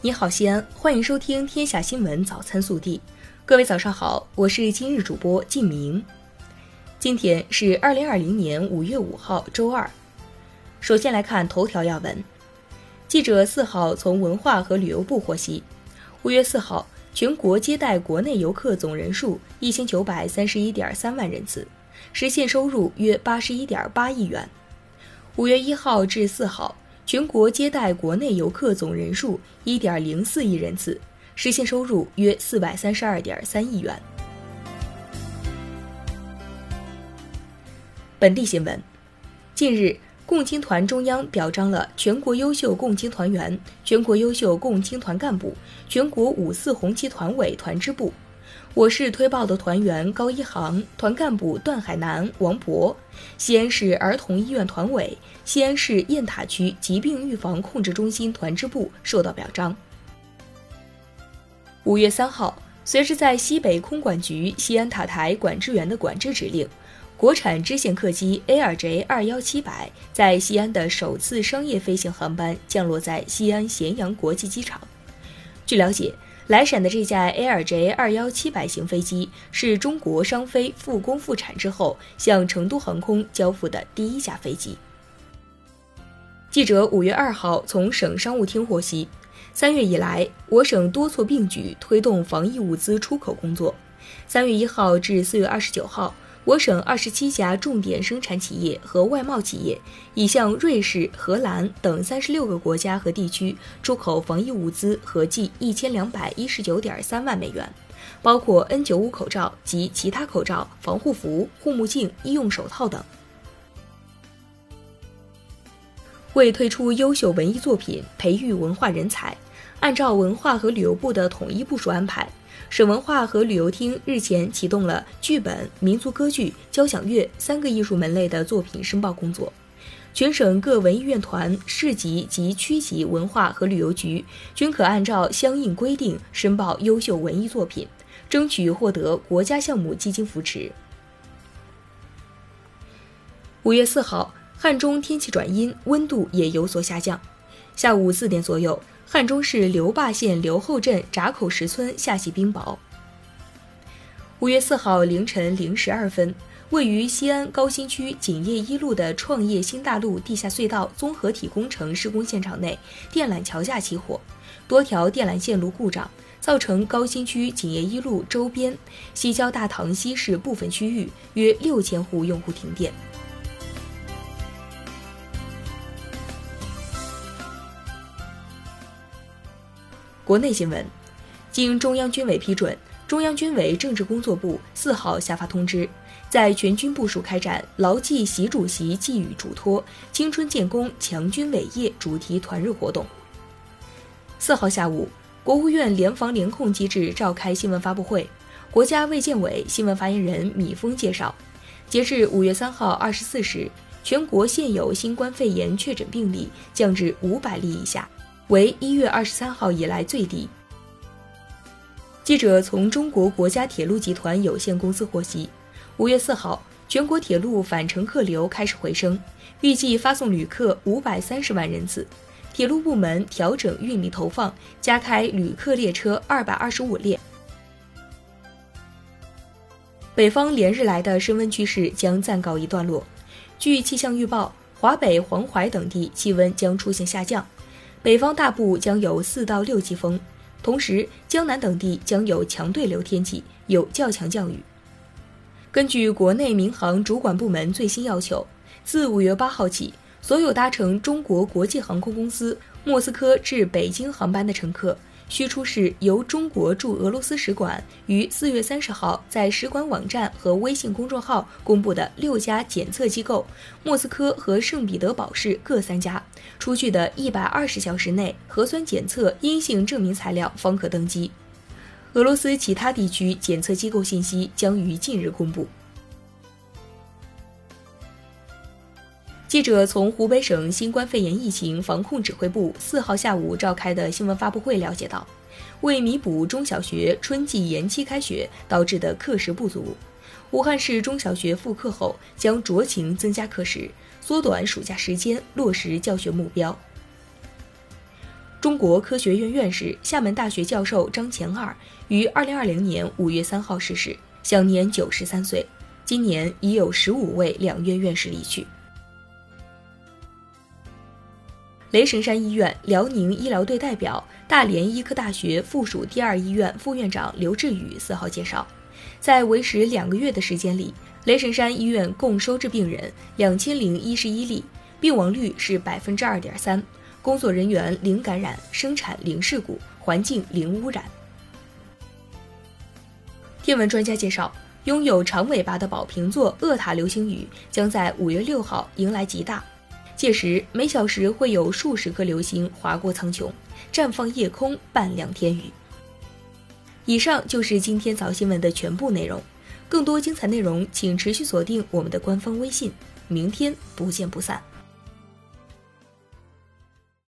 你好，西安，欢迎收听《天下新闻早餐速递》。各位早上好，我是今日主播靳明。今天是二零二零年五月五号，周二。首先来看头条要闻。记者四号从文化和旅游部获悉，五月四号全国接待国内游客总人数一千九百三十一点三万人次，实现收入约八十一点八亿元。五月一号至四号。全国接待国内游客总人数一点零四亿人次，实现收入约四百三十二点三亿元。本地新闻：近日，共青团中央表彰了全国优秀共青团员、全国优秀共青团干部、全国五四红旗团委团支部。我市推报的团员高一航、团干部段海南、王博，西安市儿童医院团委、西安市雁塔区疾病预防控制中心团支部受到表彰。五月三号，随着在西北空管局西安塔台管制员的管制指令，国产支线客机 ARJ 二幺七百在西安的首次商业飞行航班降落在西安咸阳国际机场。据了解。来陕的这架 ARJ 二幺七百型飞机是中国商飞复工复产之后向成都航空交付的第一架飞机。记者五月二号从省商务厅获悉，三月以来，我省多措并举推动防疫物资出口工作。三月一号至四月二十九号。我省二十七家重点生产企业和外贸企业已向瑞士、荷兰等三十六个国家和地区出口防疫物资合计一千两百一十九点三万美元，包括 N 九五口罩及其他口罩、防护服、护目镜、医用手套等。为推出优秀文艺作品，培育文化人才，按照文化和旅游部的统一部署安排。省文化和旅游厅日前启动了剧本、民族歌剧、交响乐三个艺术门类的作品申报工作。全省各文艺院团、市级及区级文化和旅游局均可按照相应规定申报优秀文艺作品，争取获得国家项目基金扶持。五月四号，汉中天气转阴，温度也有所下降。下午四点左右。汉中市刘坝县刘后镇闸口石村下起冰雹。五月四号凌晨零时二分，位于西安高新区锦业一路的创业新大路地下隧道综合体工程施工现场内，电缆桥架起火，多条电缆线路故障，造成高新区锦业一路周边西郊大塘西市部分区域约六千户用户停电。国内新闻，经中央军委批准，中央军委政治工作部四号下发通知，在全军部署开展“牢记习主席寄语嘱托，青春建功，强军伟业”主题团日活动。四号下午，国务院联防联控机制召开新闻发布会，国家卫健委新闻发言人米峰介绍，截至五月三号二十四时，全国现有新冠肺炎确诊病例降至五百例以下。为一月二十三号以来最低。记者从中国国家铁路集团有限公司获悉，五月四号，全国铁路返程客流开始回升，预计发送旅客五百三十万人次。铁路部门调整运力投放，加开旅客列车二百二十五列。北方连日来的升温趋势将暂告一段落。据气象预报，华北、黄淮等地气温将出现下降。北方大部将有四到六级风，同时江南等地将有强对流天气，有较强降雨。根据国内民航主管部门最新要求，自五月八号起，所有搭乘中国国际航空公司莫斯科至北京航班的乘客。需出示由中国驻俄罗斯使馆于四月三十号在使馆网站和微信公众号公布的六家检测机构——莫斯科和圣彼得堡市各三家出具的一百二十小时内核酸检测阴性证明材料，方可登机。俄罗斯其他地区检测机构信息将于近日公布。记者从湖北省新冠肺炎疫情防控指挥部四号下午召开的新闻发布会了解到，为弥补中小学春季延期开学导致的课时不足，武汉市中小学复课后将酌情增加课时，缩短暑假时间，落实教学目标。中国科学院院士、厦门大学教授张前二于二零二零年五月三号逝世，享年九十三岁。今年已有十五位两院院士离去。雷神山医院辽宁医疗队代表、大连医科大学附属第二医院副院长刘志宇四号介绍，在为时两个月的时间里，雷神山医院共收治病人两千零一十一例，病亡率是百分之二点三。工作人员零感染，生产零事故，环境零污染。天文专家介绍，拥有长尾巴的宝瓶座厄塔流星雨将在五月六号迎来极大，届时每小时会有数十颗流星划过苍穹，绽放夜空，伴亮天宇。以上就是今天早新闻的全部内容，更多精彩内容请持续锁定我们的官方微信，明天不见不散。